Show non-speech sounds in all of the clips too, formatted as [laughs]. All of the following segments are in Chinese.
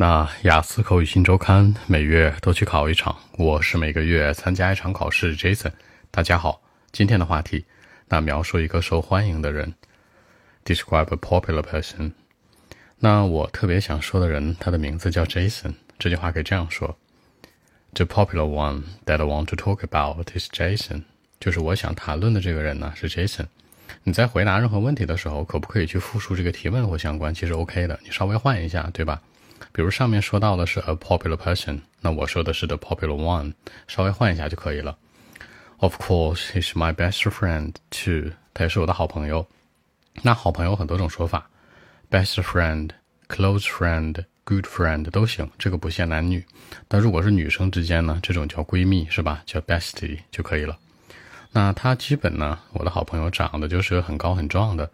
那雅思口语新周刊每月都去考一场，我是每个月参加一场考试。Jason，大家好，今天的话题，那描述一个受欢迎的人，describe a popular person。那我特别想说的人，他的名字叫 Jason。这句话可以这样说：The popular one that I want to talk about is Jason。就是我想谈论的这个人呢是 Jason。你在回答任何问题的时候，可不可以去复述这个提问或相关？其实 OK 的，你稍微换一下，对吧？比如上面说到的是 a popular person，那我说的是 the popular one，稍微换一下就可以了。Of course, he's my best friend too。他也是我的好朋友。那好朋友很多种说法，best friend、close friend、good friend 都行，这个不限男女。但如果是女生之间呢，这种叫闺蜜是吧？叫 bestie 就可以了。那他基本呢，我的好朋友长得就是很高很壮的。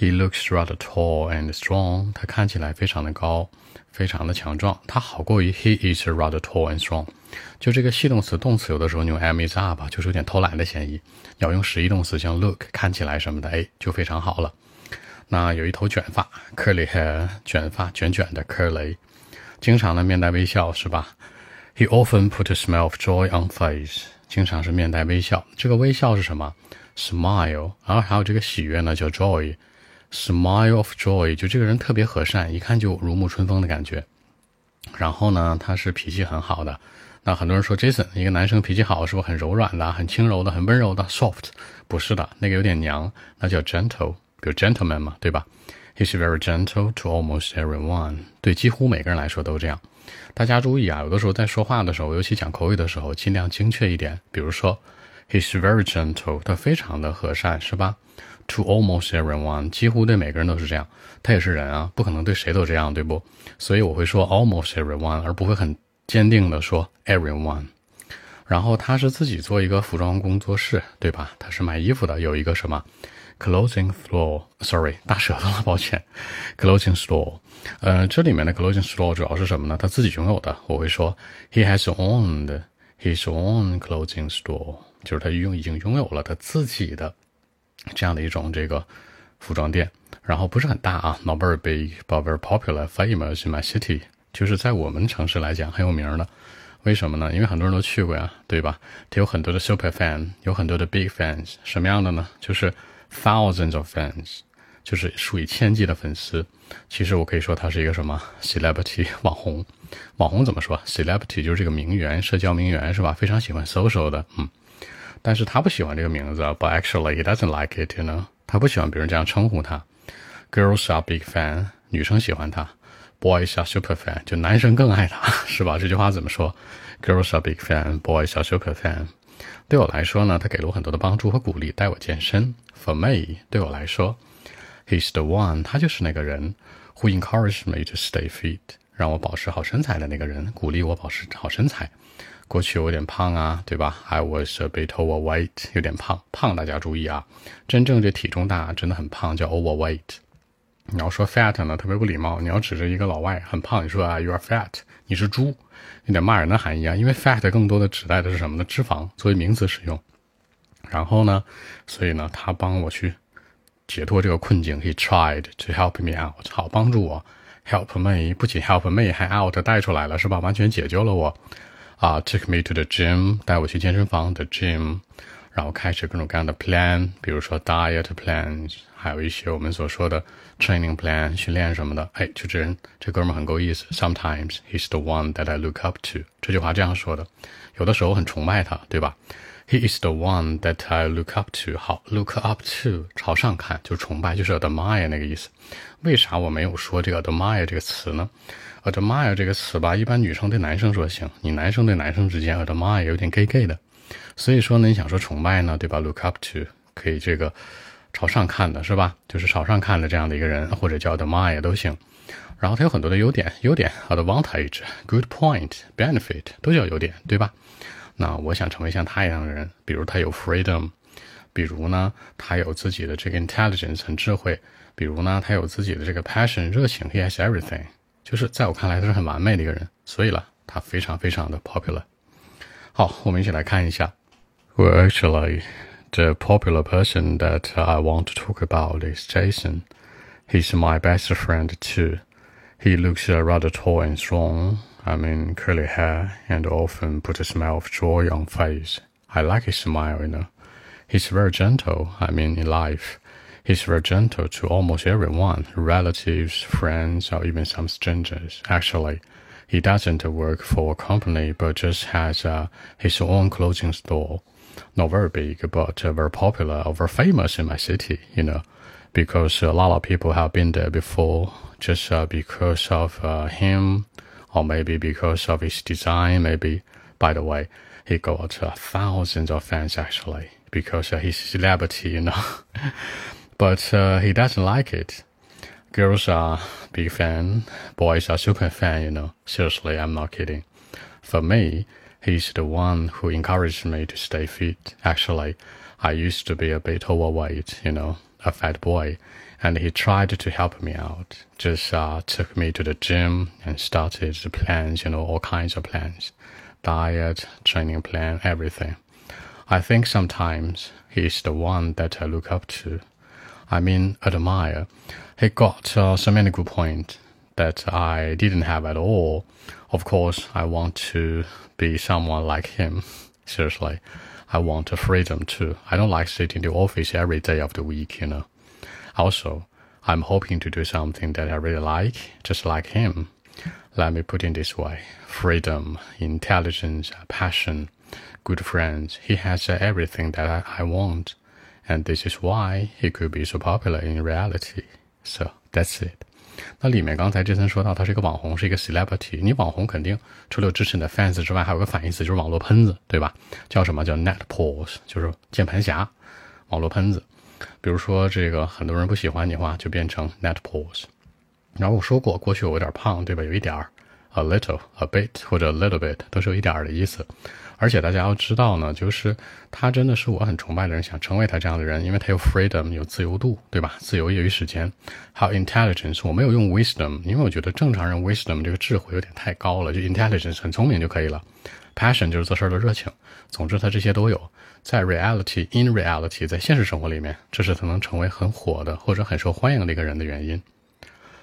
He looks rather tall and strong。他看起来非常的高，非常的强壮。他好过于 He is rather tall and strong。就这个系动词、动词，有的时候你用 am is up，就是有点偷懒的嫌疑。要用实义动词，像 look 看起来什么的，哎，就非常好了。那有一头卷发，curly hair，卷发卷卷的 curly，经常的面带微笑，是吧？He often put a smile of joy on face。经常是面带微笑。这个微笑是什么？smile。然后还有这个喜悦呢，叫 joy。Smile of joy，就这个人特别和善，一看就如沐春风的感觉。然后呢，他是脾气很好的。那很多人说，Jason 一个男生脾气好，是不是很柔软的、很轻柔的、很温柔的？Soft，不是的，那个有点娘，那叫 gentle，比如 gentleman 嘛，对吧？He's very gentle to almost everyone，对几乎每个人来说都这样。大家注意啊，有的时候在说话的时候，尤其讲口语的时候，尽量精确一点。比如说，He's very gentle，他非常的和善，是吧？To almost everyone，几乎对每个人都是这样。他也是人啊，不可能对谁都这样，对不？所以我会说 almost everyone，而不会很坚定的说 everyone。然后他是自己做一个服装工作室，对吧？他是卖衣服的，有一个什么 clothing store？Sorry，大舌头了，抱歉。clothing store，呃，这里面的 clothing store 主要是什么呢？他自己拥有的。我会说 he has owned his own clothing store，就是他拥已经拥有了他自己的。这样的一种这个服装店，然后不是很大啊，not very big，but very popular, famous in my city，就是在我们城市来讲很有名的。为什么呢？因为很多人都去过呀，对吧？它有很多的 super fan，有很多的 big fans，什么样的呢？就是 thousands of fans，就是数以千计的粉丝。其实我可以说它是一个什么 celebrity [laughs] 网红。网红怎么说？celebrity 就是这个名媛，社交名媛是吧？非常喜欢 social 的，嗯。但是他不喜欢这个名字，but actually he doesn't like it，you know？他不喜欢别人这样称呼他。Girls are big fan，女生喜欢他。Boys are super fan，就男生更爱他，是吧？这句话怎么说？Girls are big fan，boys are super fan。对我来说呢，他给了我很多的帮助和鼓励，带我健身。For me，对我来说，he's the one，他就是那个人，who encouraged me to stay fit，让我保持好身材的那个人，鼓励我保持好身材。过去有点胖啊，对吧？I was a bit overweight，有点胖。胖大家注意啊，真正这体重大真的很胖，叫 overweight。你要说 fat 呢，特别不礼貌。你要指着一个老外很胖，你说啊，you are fat，你是猪，有点骂人的含义啊。因为 fat 更多的指代的是什么呢？脂肪作为名词使用。然后呢，所以呢，他帮我去解脱这个困境。He tried to help me out，好帮助我。Help me，不仅 help me，还 out 带出来了，是吧？完全解救了我。啊，take me to the gym，带我去健身房的 gym，然后开始各种各样的 plan，比如说 diet plan，还有一些我们所说的 training plan，训练什么的。哎，就这人，这哥们很够意思。Sometimes he's the one that I look up to。这句话这样说的，有的时候很崇拜他，对吧 ？He is the one that I look up to。好，look up to，朝上看，就崇拜，就是 admire 那个意思。为啥我没有说这个 admire 这个词呢？admire 这个词吧，一般女生对男生说行，你男生对男生之间 admire 有点 gay gay 的，所以说呢，你想说崇拜呢，对吧？look up to 可以这个朝上看的是吧？就是朝上看的这样的一个人，或者叫 admire 都行。然后它有很多的优点，优点 advantage、good point、benefit 都叫优点，对吧？那我想成为像他一样的人，比如他有 freedom，比如呢，他有自己的这个 intelligence 很智慧，比如呢，他有自己的这个 passion 热情，he has everything。就是在我看来，他是很完美的一个人，所以呢，他非常非常的 popular。好，我们一起来看一下。Well, actually, the popular person that I want to talk about is Jason. He's my best friend too. He looks uh, rather tall and strong. I mean, curly hair, and often put a smile of joy on face. I like his smile, you know. He's very gentle, I mean, in life. He's very gentle to almost everyone, relatives, friends, or even some strangers. Actually, he doesn't work for a company, but just has uh, his own clothing store. Not very big, but uh, very popular or very famous in my city, you know, because a lot of people have been there before just uh, because of uh, him, or maybe because of his design, maybe. By the way, he got uh, thousands of fans actually because uh, he's a celebrity, you know. [laughs] but uh, he doesn't like it. Girls are big fan, boys are super fan, you know. Seriously, I'm not kidding. For me, he's the one who encouraged me to stay fit. Actually, I used to be a bit overweight, you know, a fat boy, and he tried to help me out. Just uh, took me to the gym and started the plans, you know, all kinds of plans, diet, training plan, everything. I think sometimes he's the one that I look up to. I mean, admire. He got uh, so many good points that I didn't have at all. Of course, I want to be someone like him. [laughs] Seriously, I want a freedom too. I don't like sitting in the office every day of the week, you know. Also, I'm hoping to do something that I really like, just like him. Let me put it this way freedom, intelligence, passion, good friends. He has everything that I, I want. And this is why he could be so popular in reality. So that's it. 那里面刚才杰森说到，他是一个网红，是一个 celebrity。你网红肯定除了支持你的 fans 之外，还有个反义词，就是网络喷子，对吧？叫什么叫 net pose，就是键盘侠，网络喷子。比如说这个很多人不喜欢你的话，就变成 net pose。然后我说过，过去我有点胖，对吧？有一点儿 a little、a bit 或者 a little bit 都是有一点儿的意思。而且大家要知道呢，就是他真的是我很崇拜的人，想成为他这样的人，因为他有 freedom，有自由度，对吧？自由业余时间，还有 intelligence。我没有用 wisdom，因为我觉得正常人 wisdom 这个智慧有点太高了，就 intelligence 很聪明就可以了。passion 就是做事的热情。总之，他这些都有。在 reality，in reality，在现实生活里面，这是他能成为很火的或者很受欢迎的一个人的原因。